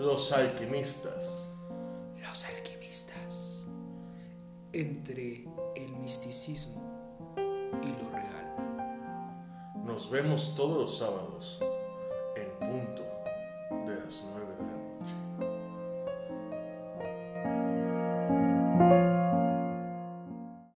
Los alquimistas. Los alquimistas. Entre el misticismo y lo real. Nos vemos todos los sábados